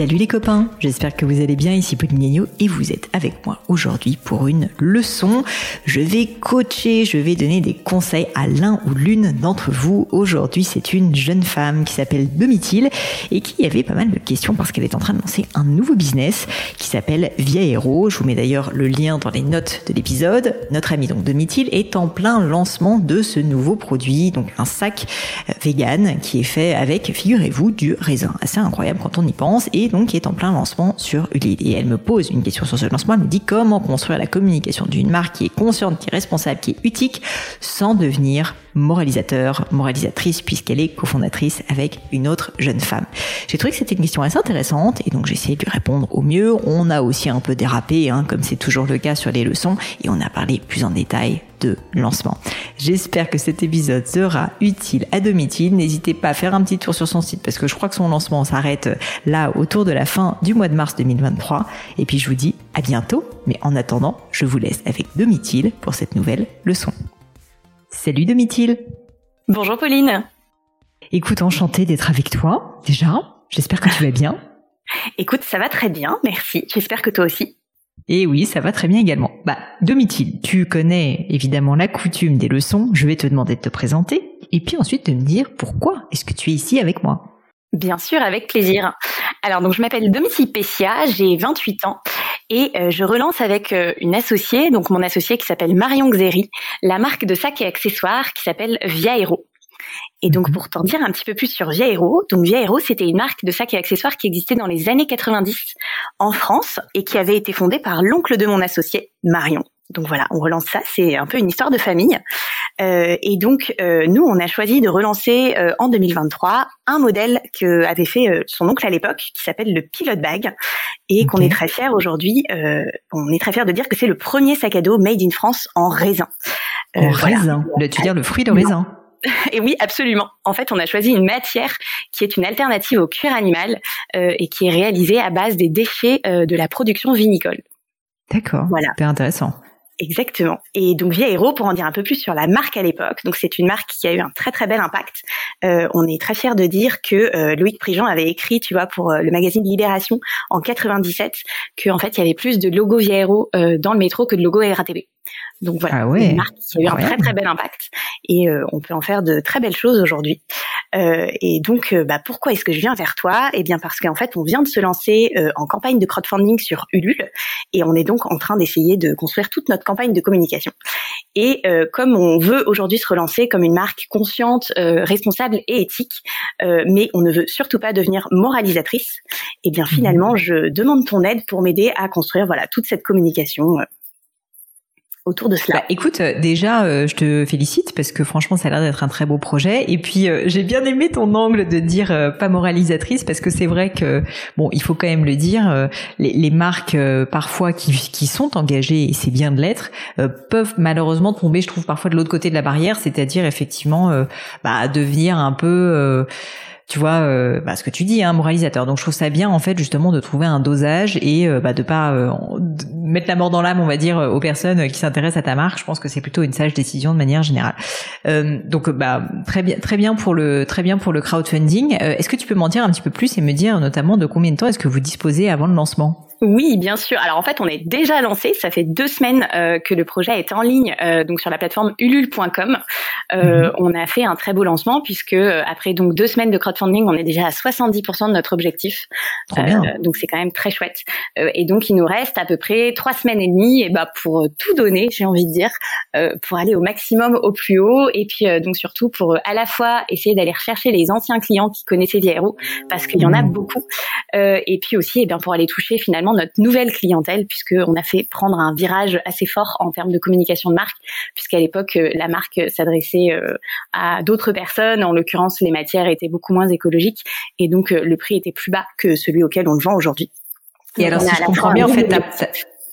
Salut les copains, j'espère que vous allez bien, ici Pauline et vous êtes avec moi aujourd'hui pour une leçon. Je vais coacher, je vais donner des conseils à l'un ou l'une d'entre vous. Aujourd'hui c'est une jeune femme qui s'appelle Domitil et qui avait pas mal de questions parce qu'elle est en train de lancer un nouveau business qui s'appelle Via Hero. Je vous mets d'ailleurs le lien dans les notes de l'épisode. Notre amie donc Domitil est en plein lancement de ce nouveau produit, donc un sac vegan qui est fait avec, figurez-vous, du raisin. Assez incroyable quand on y pense et donc qui est en plein lancement sur Ulile. Et elle me pose une question sur ce lancement, elle me dit comment construire la communication d'une marque qui est consciente, qui est responsable, qui est utique, sans devenir moralisateur, moralisatrice, puisqu'elle est cofondatrice avec une autre jeune femme. J'ai trouvé que c'était une question assez intéressante et donc j'ai essayé de lui répondre au mieux. On a aussi un peu dérapé, hein, comme c'est toujours le cas sur les leçons, et on a parlé plus en détail de lancement. J'espère que cet épisode sera utile à Domitil. N'hésitez pas à faire un petit tour sur son site parce que je crois que son lancement s'arrête là autour de la fin du mois de mars 2023. Et puis je vous dis à bientôt. Mais en attendant, je vous laisse avec Domitil pour cette nouvelle leçon. Salut Domitil Bonjour Pauline Écoute, enchantée d'être avec toi, déjà. J'espère que tu vas bien. Écoute, ça va très bien, merci. J'espère que toi aussi. Et oui, ça va très bien également. Bah, Domitil, tu connais évidemment la coutume des leçons. Je vais te demander de te présenter et puis ensuite de me dire pourquoi est-ce que tu es ici avec moi. Bien sûr, avec plaisir. Alors, donc, je m'appelle Domitil Pessia, j'ai 28 ans et euh, je relance avec euh, une associée, donc mon associée qui s'appelle Marion Xeri, la marque de sacs et accessoires qui s'appelle Via Hero. Et donc, mhm. pour t'en dire un petit peu plus sur Via Hero, donc Via Hero, c'était une marque de sacs et accessoires qui existait dans les années 90 en France et qui avait été fondée par l'oncle de mon associé, Marion. Donc voilà, on relance ça, c'est un peu une histoire de famille. Euh, et donc, euh, nous, on a choisi de relancer euh, en 2023 un modèle que avait fait euh, son oncle à l'époque, qui s'appelle le Pilot Bag, et qu'on est très fier aujourd'hui. on est très fier de dire que c'est le premier sac à dos made in France en raisin. en raisin, tu dire le fruit de raisin et oui, absolument. En fait, on a choisi une matière qui est une alternative au cuir animal euh, et qui est réalisée à base des déchets euh, de la production vinicole. D'accord. Voilà. Super intéressant. Exactement. Et donc Via Hero, pour en dire un peu plus sur la marque à l'époque, donc c'est une marque qui a eu un très très bel impact. Euh, on est très fiers de dire que euh, Loïc Prigent avait écrit, tu vois, pour euh, le magazine Libération en 97, qu'en fait il y avait plus de logos Via Hero euh, dans le métro que de logos RATP. Donc voilà, ah une marque qui a eu un très très bel impact et euh, on peut en faire de très belles choses aujourd'hui. Euh, et donc, euh, bah, pourquoi est-ce que je viens vers toi? Eh bien parce qu'en fait, on vient de se lancer en campagne de crowdfunding sur Ulule et on est donc en train d'essayer de construire toute notre campagne de communication. Et comme on veut aujourd'hui se relancer comme une marque consciente, responsable et éthique, mais on ne veut surtout pas devenir moralisatrice, eh bien finalement, mmh. je demande ton aide pour m'aider à construire voilà toute cette communication autour de cela. Bah, écoute, euh, déjà, euh, je te félicite parce que franchement, ça a l'air d'être un très beau projet. Et puis, euh, j'ai bien aimé ton angle de dire pas moralisatrice parce que c'est vrai que, bon, il faut quand même le dire, les, les, marques parfois qui, qui sont engagées, et c'est bien de l'être, peuvent malheureusement tomber, je trouve, parfois de l'autre côté de la barrière, c'est-à-dire effectivement bah, devenir un peu tu vois euh, bah, ce que tu dis hein, moralisateur donc je trouve ça bien en fait justement de trouver un dosage et euh, bah, de pas euh, mettre la mort dans l'âme on va dire aux personnes qui s'intéressent à ta marque je pense que c'est plutôt une sage décision de manière générale. Donc bah très bien très bien pour le très bien pour le crowdfunding. Est-ce que tu peux m'en dire un petit peu plus et me dire notamment de combien de temps est-ce que vous disposez avant le lancement? Oui, bien sûr. Alors en fait, on est déjà lancé. Ça fait deux semaines euh, que le projet est en ligne, euh, donc sur la plateforme ulule.com. Euh, mhm. On a fait un très beau lancement puisque après donc deux semaines de crowdfunding, on est déjà à 70% de notre objectif. donc c'est quand même très chouette. et donc il nous reste à peu près trois semaines et demie, et bah pour tout donner, j'ai envie de dire, pour aller au maximum, au plus haut, et puis donc surtout pour à la fois essayer d'aller rechercher les anciens clients qui connaissaient Viaero, parce qu'il y en a mhm. beaucoup, et puis aussi, et eh bien pour aller toucher finalement notre nouvelle clientèle, puisqu'on a fait prendre un virage assez fort en termes de communication de marque, puisqu'à l'époque, euh, la marque s'adressait euh, à d'autres personnes. En l'occurrence, les matières étaient beaucoup moins écologiques et donc euh, le prix était plus bas que celui auquel on le vend aujourd'hui. Et alors, si je comprends bien, en fait, Ta,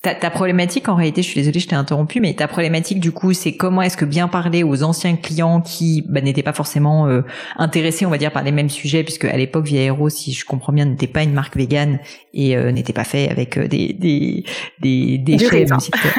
ta, problématique, en réalité, je suis désolée, je t'ai interrompu, mais ta problématique, du coup, c'est comment est-ce que bien parler aux anciens clients qui bah, n'étaient pas forcément euh, intéressés, on va dire, par les mêmes sujets, puisque à l'époque, Via Hero, si je comprends bien, n'était pas une marque végane et euh, n'était pas fait avec euh, des des des déchets,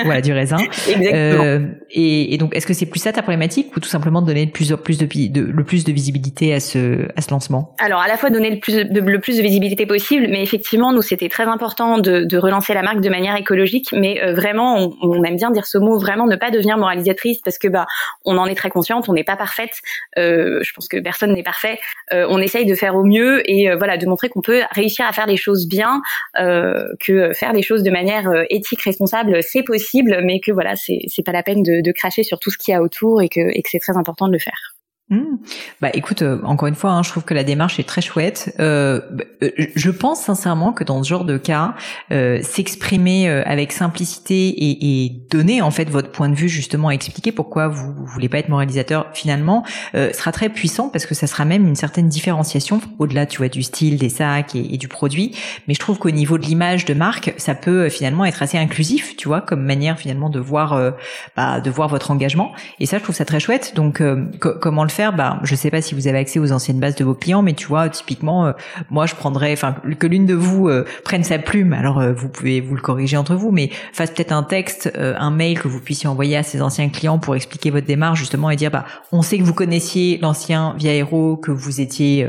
voilà, du raisin. Exactement. Et, et, donc, est-ce que c'est plus ça ta problématique, ou tout simplement donner le plus, plus de, de, le plus de visibilité à ce à ce lancement? Alors, à la fois donner le plus de, le plus de visibilité possible, mais effectivement, nous, c'était très important de, de relancer la marque de manière écologique mais euh, vraiment, on, aime bien dire ce mot, vraiment ne pas devenir moralisatrice parce que bah, on en est très consciente, on n'est pas parfaite. Euh, je pense que personne n'est parfait. Euh, on essaye de faire au mieux et voilà, de montrer qu'on peut réussir à faire les choses bien, que faire les choses de manière éthique, responsable, c'est possible, mais que voilà, c'est pas la peine de, cracher sur tout ce qu'il y a autour et que c'est très important de le faire. Mmh. Bah écoute, euh, encore une fois, hein, je trouve que la démarche est très chouette. Euh, bah, euh je pense sincèrement que dans ce genre de cas, euh, s'exprimer euh, avec simplicité et, et, donner en fait votre point de vue, justement, expliquer pourquoi vous, vous voulez pas être moralisateur, finalement, sera très puissant parce que ça sera même une certaine différenciation au-delà, tu vois, du style, des sacs et, et du produit. Mais je trouve qu'au niveau de l'image de marque, ça peut finalement être assez inclusif, tu vois, comme manière finalement de voir, bah, de voir votre engagement. Et ça, je trouve ça très chouette. Donc, comment le faire bah, je sais pas si vous avez accès aux anciennes bases de vos clients, mais tu vois, typiquement, euh, moi, je prendrais, enfin, que l'une de vous euh, prenne sa plume. Alors, euh, vous pouvez vous le corriger entre vous, mais fasse peut-être un texte, un mail que vous puissiez envoyer à ces anciens clients pour expliquer votre démarche justement et dire, bah, on sait que vous connaissiez l'ancien Via Hero, que vous étiez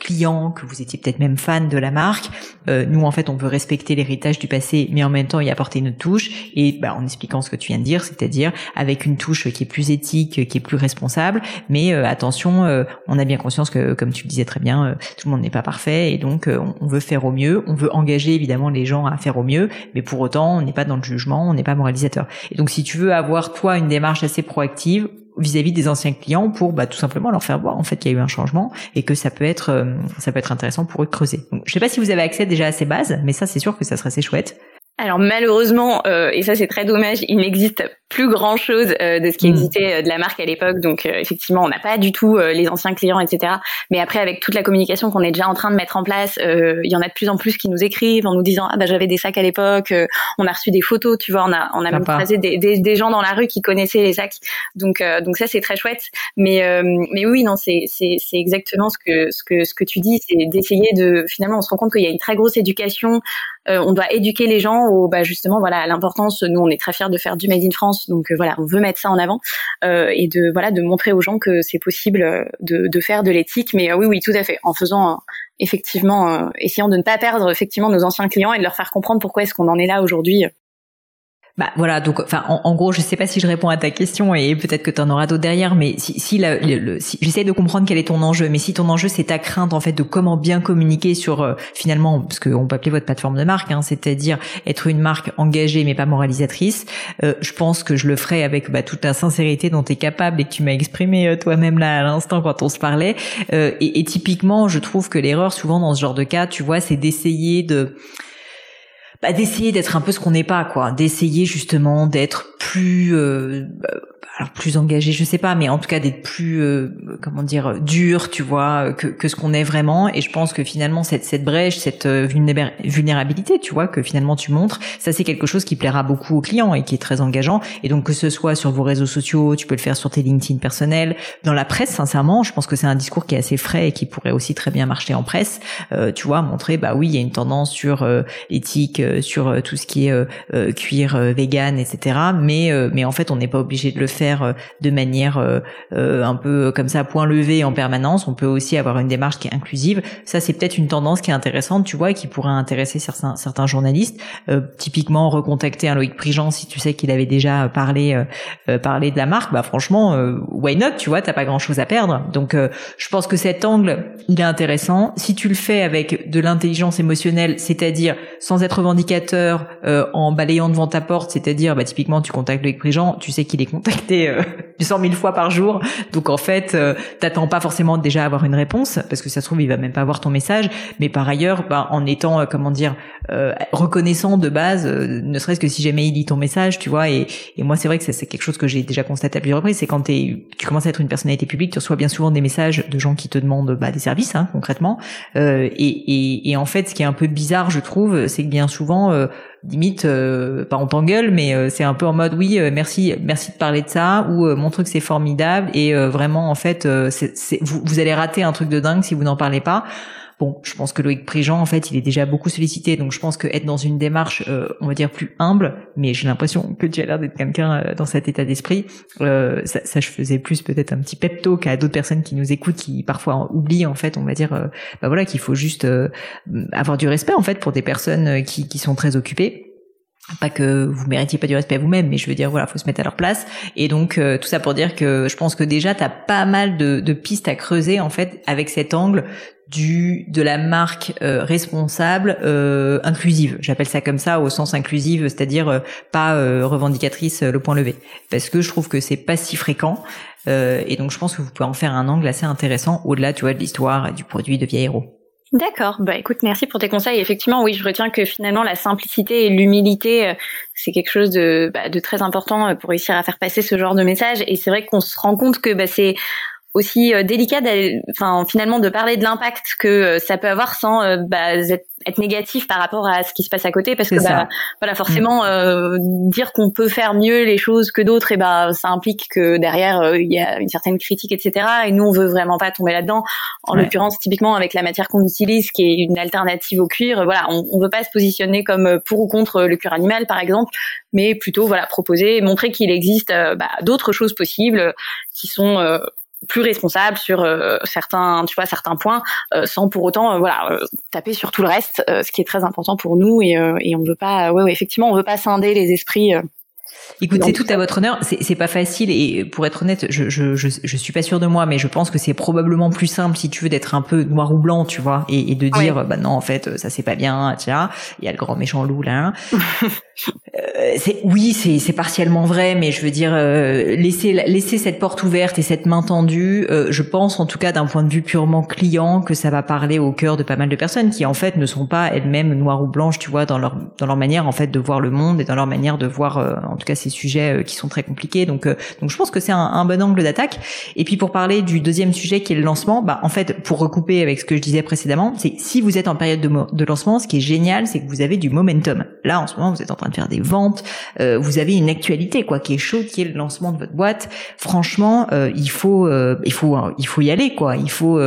client, que vous étiez peut-être même fan de la marque. nous, en fait, on veut respecter l'héritage du passé, mais en même temps y apporter une touche. Et bah, en expliquant ce que tu viens de dire, c'est-à-dire avec une touche qui est plus éthique, qui est plus responsable, mais attention, euh, on a bien conscience que, comme tu le disais très bien, euh, tout le monde n'est pas parfait et donc euh, on veut faire au mieux. On veut engager évidemment les gens à faire au mieux, mais pour autant, on n'est pas dans le jugement, on n'est pas moralisateur. Et donc, si tu veux avoir toi une démarche assez proactive vis-à-vis des anciens clients pour bah, tout simplement leur faire voir en fait qu'il y a eu un changement et que ça peut être ça peut être intéressant pour eux creuser. Donc, je sais pas si vous avez accès déjà à ces bases, mais ça c'est sûr que ça serait assez chouette. Alors malheureusement, euh, et ça c'est très dommage, il n'existe plus grand chose euh, de ce qui hmm. existait euh, de la marque à l'époque. Donc effectivement, on n'a pas du tout les anciens clients, etc. Mais après, avec toute la communication qu'on est déjà en train de mettre en place, il y en a de plus en plus qui nous écrivent en nous disant ah bah j'avais des sacs à l'époque. on a reçu des photos, tu vois, on a on a même croisé des, des, des, gens dans la rue qui connaissaient les sacs. Donc donc ça c'est très chouette. Mais mais oui non c'est c'est c'est exactement ce que ce que ce que tu dis, c'est d'essayer de finalement on se rend compte qu'il y a une très grosse éducation. on doit éduquer les gens bah, justement voilà l'importance. Nous, on est très fiers de faire du Made in France, donc euh, voilà, on veut mettre ça en avant euh, et de voilà de montrer aux gens que c'est possible euh, de, de, faire de l'éthique. Mais oui, oui, tout à fait, en faisant effectivement, essayant de ne pas perdre effectivement nos anciens clients et de leur faire comprendre pourquoi est-ce qu'on en est là aujourd'hui bah voilà, donc enfin en, gros, je sais pas si je réponds à ta question et peut-être que tu en auras d'autres derrière, mais si, si, le, si j'essaie de comprendre quel est ton enjeu, mais si ton enjeu c'est ta crainte en fait de comment bien communiquer sur euh, finalement, parce qu'on peut appeler votre plateforme de marque, hein, c'est-à-dire être une marque engagée mais pas moralisatrice, euh, je pense que je le ferai avec bah, toute la sincérité dont tu es capable et que tu m'as exprimé euh, toi-même là à l'instant quand on se parlait. Et, et typiquement, je trouve que l'erreur souvent dans ce genre de cas, tu vois, c'est d'essayer de bah, d'essayer d'être un peu ce qu'on n'est pas quoi. D'essayer justement d'être plus euh, alors plus engagé, je sais pas, mais en tout cas d'être plus euh, comment dire dur, tu vois, que, que ce qu'on est vraiment. Et je pense que finalement cette cette brèche, cette euh, vulnérabilité, tu vois, que finalement tu montres, ça c'est quelque chose qui plaira beaucoup aux clients et qui est très engageant. Et donc que ce soit sur vos réseaux sociaux, tu peux le faire sur tes LinkedIn personnels, dans la presse, sincèrement, je pense que c'est un discours qui est assez frais et qui pourrait aussi très bien marcher en presse. Euh, tu vois, montrer, bah oui, il y a une tendance sur euh, l'éthique, sur tout ce qui est cuir, vegan, etc. Mais mais en fait, on n'est pas obligé de le faire euh, de manière euh, euh, un peu comme ça point levé en permanence. On peut aussi avoir une démarche qui est inclusive. Ça, c'est peut-être une tendance qui est intéressante, tu vois, et qui pourrait intéresser certains, certains journalistes. typiquement, recontacter un Loïc Prigent si tu sais qu'il avait déjà parlé parlé de la marque. Bah franchement, why not Tu vois, t'as pas grand-chose à perdre. Donc, je pense que cet angle, il est intéressant. Si tu le fais avec de l'intelligence émotionnelle, c'est-à-dire sans être revendicateur, en balayant devant ta porte, c'est-à-dire, bah, typiquement, tu contactes Loïc Prigent, tu sais qu'il est contacté euh, du 100 000 fois par jour. Donc en fait, euh, t'attends pas forcément déjà à avoir une réponse parce que ça se trouve il va même pas voir ton message. Mais par ailleurs, bah, en étant euh, comment dire reconnaissant de base, ne serait-ce que si jamais il lit ton message, tu vois. Et, et moi c'est vrai que c'est quelque chose que j'ai déjà constaté à plusieurs reprises, c'est quand tu commences à être une personnalité publique, tu reçois bien souvent des messages de gens qui te demandent bah, des services hein, concrètement. Et, et, et, en fait, ce qui est un peu bizarre, je trouve, c'est que bien souvent limite pas on t'engueule mais c'est un peu en mode oui merci merci de parler de ça ou mon truc c'est formidable et vraiment en fait vous, vous allez rater un truc de dingue si vous n'en parlez pas Bon, je pense que Loïc Prigent, en fait, il est déjà beaucoup sollicité, donc je pense que être dans une démarche, euh, on va dire plus humble, mais j'ai l'impression que tu as l'air d'être quelqu'un euh, dans cet état d'esprit. Euh, ça, ça, je faisais plus peut-être un petit pepto qu'à d'autres personnes qui nous écoutent, qui parfois oublient en fait, on va dire, bah voilà, qu'il faut juste avoir du respect en fait pour des personnes qui, qui sont très occupées pas que vous méritiez pas du respect à vous-même, mais je veux dire voilà, faut se mettre à leur place. Et donc tout ça pour dire que je pense que déjà tu as pas mal de, de, pistes à creuser en fait avec cet angle du de la marque euh, responsable euh, inclusive. J'appelle ça comme ça au sens inclusive, c'est-à-dire euh, pas revendicatrice le point levé, parce que je trouve que c'est pas si fréquent. et donc je pense que vous pouvez en faire un angle assez intéressant au-delà, tu vois, de l'histoire du produit de Vieille Héros. D'accord. Bah écoute, merci pour tes conseils. Effectivement, oui, je retiens que finalement la simplicité et l'humilité, c'est quelque chose de, bah, de très important pour réussir à faire passer ce genre de message. Et c'est vrai qu'on se rend compte que bah, c'est aussi euh, délicat, enfin finalement de parler de l'impact que euh, ça peut avoir sans euh, bah, être, négatif par rapport à ce qui se passe à côté, parce que bah, voilà forcément mm. dire qu'on peut faire mieux les choses que d'autres, et bah ça implique que derrière il y a une certaine critique, etc. Et nous on veut vraiment pas tomber là-dedans. En l'occurrence typiquement avec la matière qu'on utilise, qui est une alternative au cuir, voilà on, on veut pas se positionner comme pour ou contre le cuir animal par exemple, mais plutôt voilà proposer, montrer qu'il existe bah, d'autres choses possibles qui sont plus responsable sur euh, certains tu vois certains points euh, sans pour autant euh, voilà taper sur tout le reste ce qui est très important pour nous et, et on veut pas ouais, ouais, effectivement on veut pas scinder les esprits Écoute, c'est tout à votre honneur. C'est pas facile et pour être honnête, je, je, je, je, suis pas sûre de moi, mais je pense que c'est probablement plus simple si tu veux d'être un peu noir ou blanc, tu vois, et, et de dire bah non en fait ça c'est pas bien, vois. Il y a le grand méchant loup là. euh, c'est oui, c'est c'est partiellement vrai, mais je veux dire euh, laisser laisser cette porte ouverte et cette main tendue. Euh, je pense en tout cas d'un point de vue purement client que ça va parler au cœur de pas mal de personnes qui en fait ne sont pas elles-mêmes noires ou blanches, tu vois, dans leur dans leur manière en fait de voir le monde et dans leur manière de voir euh, en tout cas ces sujets euh, qui sont très compliqués. Donc, euh, donc je pense que c'est un, un, bon angle d'attaque. Et puis pour parler du deuxième sujet qui est le lancement, bah en fait pour recouper avec ce que je disais précédemment, c'est si vous êtes en période de, de lancement, ce qui est génial, c'est que vous avez du momentum. Là en ce moment, vous êtes en train de faire des ventes, euh, vous avez une actualité quoi qui est chaude, qui est le lancement de votre boîte. Franchement, il faut il faut il faut y aller quoi. Il faut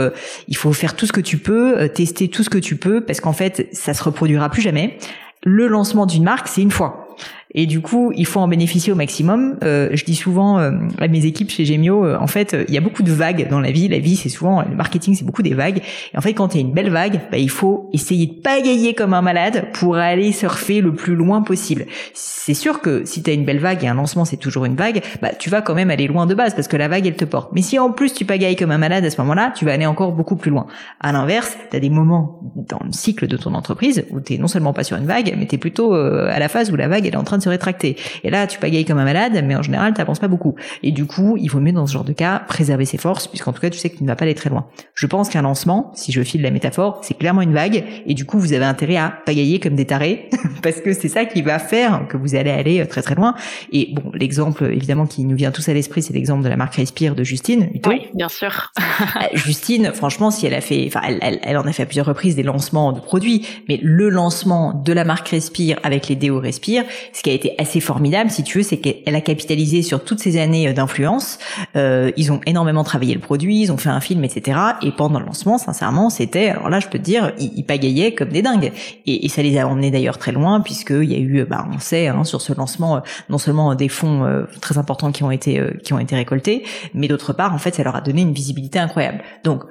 il faut faire tout ce que tu peux, tester tout ce que tu peux parce qu'en fait ça se reproduira plus jamais. Le lancement d'une marque, c'est une fois. Et du coup, il faut en bénéficier au maximum. Euh, je dis souvent euh, à mes équipes chez Gemio, euh, en fait, il y a beaucoup de vagues dans la vie. La vie, c'est souvent le marketing, c'est beaucoup des vagues. Et en fait, quand il y a une belle vague, bah, il faut essayer de pagayer comme un malade pour aller surfer le plus loin possible. C'est sûr que si tu as une belle vague et un lancement, c'est toujours une vague, bah tu vas quand même aller loin de base parce que la vague, elle te porte. Mais si en plus tu pagailles comme un malade à ce moment-là, tu vas aller encore beaucoup plus loin. À l'inverse, tu as des moments dans le cycle de ton entreprise où tu non seulement pas sur une vague, mais tu es plutôt à la phase où la vague elle est en train de se rétracter. Et là, tu pagailles comme un malade, mais en général, tu n'avances pas beaucoup. Et du coup, il vaut mieux dans ce genre de cas préserver ses forces, puisqu'en tout cas, tu sais que tu ne vas pas aller très loin. Je pense qu'un lancement, si je file la métaphore, c'est clairement une vague, et du coup, vous avez intérêt à pagailler comme des tarés, parce que c'est ça qui va faire que vous allez aller très très loin. Et bon, l'exemple évidemment qui nous vient tous à l'esprit, c'est l'exemple de la marque Respire de Justine. Oui, bien sûr. Euh, Justine, franchement, si elle a fait, enfin, elle, elle, elle, en a fait à plusieurs reprises des lancements de produits, mais le lancement de la marque Respire avec les déos Respire, ce qui a été assez formidable, si tu veux, c'est qu'elle a capitalisé sur toutes ces années euh, d'influence. Euh, ils ont énormément travaillé le produit, ils ont fait un film, etc. Et pendant le lancement, sincèrement, c'était, alors là, je peux te dire, ils, ils pagaillaient comme des dingues. Et, et ça les a emmenés d'ailleurs très loin, puisqu'il y a eu, bah, on sait, hein, sur ce lancement, euh, non seulement des fonds euh, très importants qui ont été qui ont été récoltés, mais d'autre part, en fait, ça leur a donné une visibilité incroyable. Donc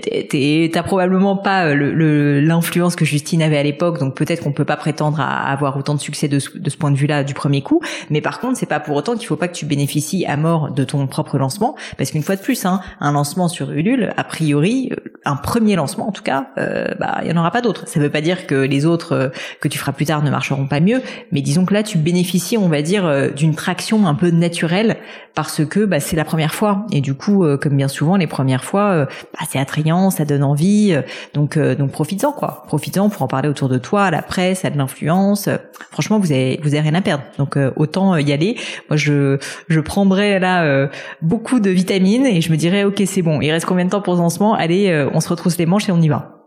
t'as probablement pas euh, l'influence que Justine avait à l'époque, donc peut-être qu'on peut pas prétendre à avoir autant de succès de ce, point de vue-là du premier coup. Mais par contre, c'est pas pour autant qu'il faut pas que tu bénéficies à mort de ton propre lancement, parce qu'une fois de plus, hein, un lancement sur Ulule, a priori, euh, un premier lancement en tout cas, euh, bah il y en aura pas d'autres. Ça veut pas dire que les autres que tu feras plus tard ne marcheront pas mieux, mais disons que là, tu bénéficies, on va dire, d'une traction un peu naturelle parce que bah, c'est la première fois et du coup, comme bien souvent, les premières fois, bah, c'est attrayant ça donne envie. Euh, donc euh, donc profites-en quoi. Profites-en pour en parler autour de toi, à la presse, à de l'influence. Franchement, vous avez vous avez rien à perdre. Donc euh, autant y aller. Moi je je prendrais là beaucoup de vitamines et je me dirais OK, c'est bon. Il reste combien de temps pour le lancement? Allez, on se retrousse les manches et on y va.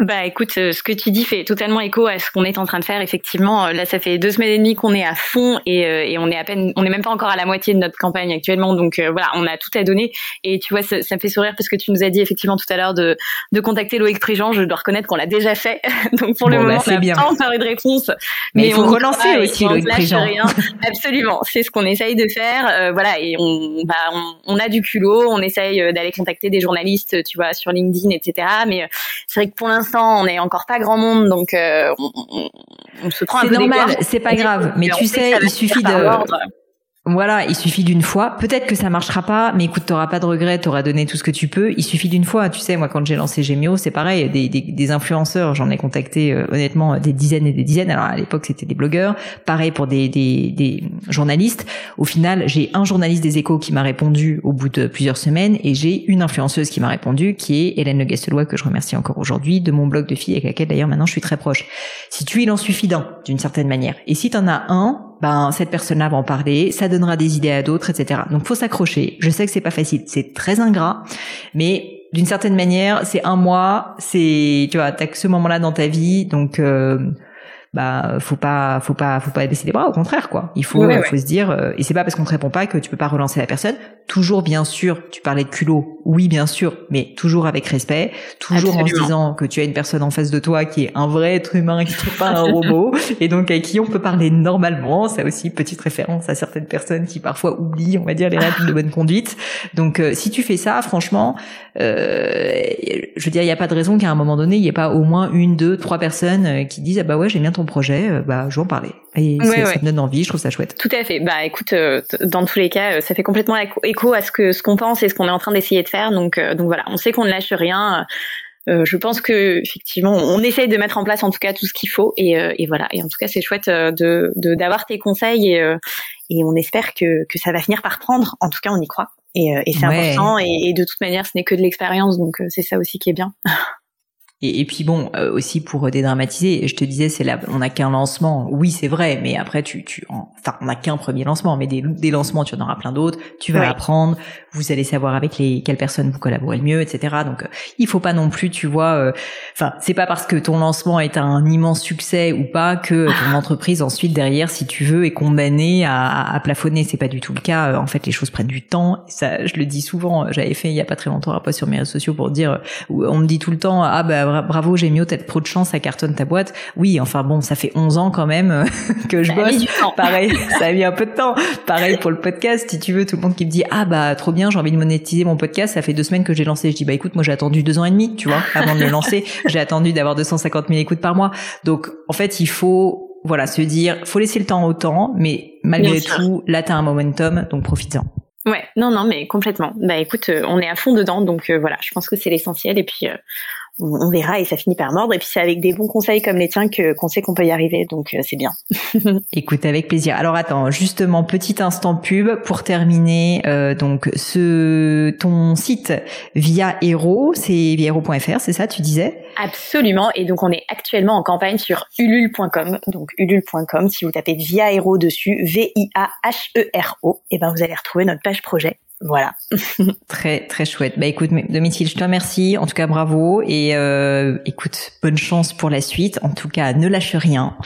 Bah écoute, euh, ce que tu dis fait totalement écho à ce qu'on est en train de faire. Effectivement, euh, là, ça fait deux semaines et demie qu'on est à fond et, euh, et, on est à peine, on n'est même pas encore à la moitié de notre campagne actuellement. Donc voilà, on a tout à donner. Et tu vois, ça, ça, me fait sourire parce que tu nous as dit effectivement tout à l'heure de, de contacter Loïc Prigent. Je dois reconnaître qu'on l'a déjà fait. donc pour le bah, moment, on n'a pas encore eu de réponse. Mais, il faut relancer aussi Loïc. Rien. Absolument, c'est ce qu'on essaye de faire. voilà, et on, bah, on, on, a du culot. On essaye d'aller contacter des journalistes, tu vois, sur LinkedIn, etc. Mais c'est vrai que pour l'instant on n'est encore pas grand monde, donc euh, on, se prend un peu C'est normal, c'est pas grave. Mais tu sais, il suffit de. Voilà, il suffit d'une fois. Peut-être que ça marchera pas, mais écoute, t'auras pas de regrets, t'auras donné tout ce que tu peux. Il suffit d'une fois. Tu sais, moi, quand j'ai lancé Gemio, c'est pareil. Des, des, des influenceurs, j'en ai contacté euh, honnêtement des dizaines et des dizaines. Alors à l'époque, c'était des blogueurs. Pareil pour des, des, des journalistes. Au final, j'ai un journaliste des Échos qui m'a répondu au bout de plusieurs semaines, et j'ai une influenceuse qui m'a répondu, qui est Hélène Le Guestelois, que je remercie encore aujourd'hui, de mon blog de filles avec laquelle d'ailleurs maintenant je suis très proche. Si tu, il en suffit d'un, d'une certaine manière. Et si t'en as un, ben cette personne-là va en parler, ça donnera des idées à d'autres, etc. Donc faut s'accrocher. Je sais que c'est pas facile, c'est très ingrat, mais d'une certaine manière, c'est un mois, c'est tu vois, t'as que ce moment-là dans ta vie, donc euh, bah faut pas faut pas faut pas baisser les bras au contraire quoi il faut faut se dire euh, et c'est pas parce qu'on te répond pas que tu peux pas relancer la personne toujours bien sûr tu parlais de culot. Oui bien sûr mais toujours avec respect. Toujours en se disant que tu as une personne en face de toi qui est un vrai être humain qui n'est pas un robot et donc avec qui on peut parler normalement. Ça aussi petite référence à certaines personnes qui parfois oublient on va dire les règles de bonne conduite. Donc euh, si tu fais ça franchement euh, je veux dire il y a pas de raison qu'à un moment donné il y ait pas au moins une deux trois personnes euh, qui disent ah bah ouais j'ai bien ton projet bah je vais en parler et ça me donne envie je trouve ça chouette. Tout à fait. Bah écoute dans tous les cas ça fait complètement écho à ce que ce qu'on pense et ce qu'on est en train d'essayer de faire. Donc donc voilà on sait qu'on ne lâche rien. Euh, je pense que effectivement, on essaye de mettre en place en tout cas tout ce qu'il faut. Et, euh, et, voilà. Et en tout cas, c'est chouette euh, de d'avoir tes conseils et, et on espère que que ça va finir par prendre. En tout cas, on y croit. Et, et c'est important. Et, et, de toute manière, ce n'est que de l'expérience, donc c'est ça aussi qui est bien. Et, et, puis bon, euh, aussi pour dédramatiser, je te disais, c'est là, on n'a qu'un lancement. Oui, c'est vrai, mais après, tu, tu, enfin, on n'a qu'un premier lancement, mais des, des lancements, tu en auras plein d'autres. Tu vas apprendre, vous allez savoir avec les quelles personnes vous collaborez le mieux, etc. Donc, euh, il faut pas non plus, tu vois, euh, enfin, c'est pas parce que ton lancement est un immense succès ou pas que ton entreprise ensuite derrière, si tu veux, est condamnée à, à plafonner. C'est pas du tout le cas. En fait, les choses prennent du temps. Ça, je le dis souvent. J'avais fait il y a pas très longtemps un post sur mes réseaux sociaux pour dire, on me dit tout le temps, ah bah bravo, j'ai mis peut-être trop de chance, ça cartonne ta boîte. Oui, enfin bon, ça fait 11 ans quand même euh, que je bosse. Pareil, ça a mis un peu de temps. Pareil pour le podcast, si tu veux, tout le monde qui me dit ah bah trop bien, j'ai envie de monétiser mon podcast, ça fait deux semaines que j'ai lancé. Je dis bah écoute, moi j'ai attendu deux ans et demi, tu vois, avant de le lancer. J'ai attendu d'avoir 250 000 écoutes par mois. Donc en fait, il faut voilà se dire, faut laisser le temps au temps, mais malgré tout, là t'as un momentum, donc profites-en. Ouais, non, non, mais complètement. Bah écoute, euh, on est à fond dedans, donc euh, voilà, je pense que c'est l'essentiel. Et puis, on, verra et ça finit par mordre. Et puis c'est avec des bons conseils comme les tiens que qu'on sait qu'on peut y arriver, donc euh, c'est bien. Écoute, avec plaisir. Alors attends, justement, petit instant pub pour terminer. Euh, donc ce ton site via Hero, c'est viaero.fr, c'est ça, tu disais? Absolument. Et donc on est actuellement en campagne sur ulule.com. Donc ulule.com, si vous tapez via Hero dessus, V I A H E R O, et ben vous allez retrouver notre page projet voilà. très très chouette. Bah écoute, Domicile, je te remercie. En tout cas, bravo et euh, écoute, bonne chance pour la suite. En tout cas, ne lâche rien.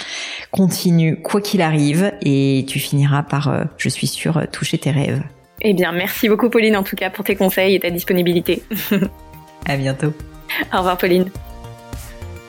Continue quoi qu'il arrive et tu finiras par, euh, je suis sûre, toucher tes rêves. Eh bien, merci beaucoup Pauline en tout cas pour tes conseils et ta disponibilité. à bientôt. Au revoir Pauline.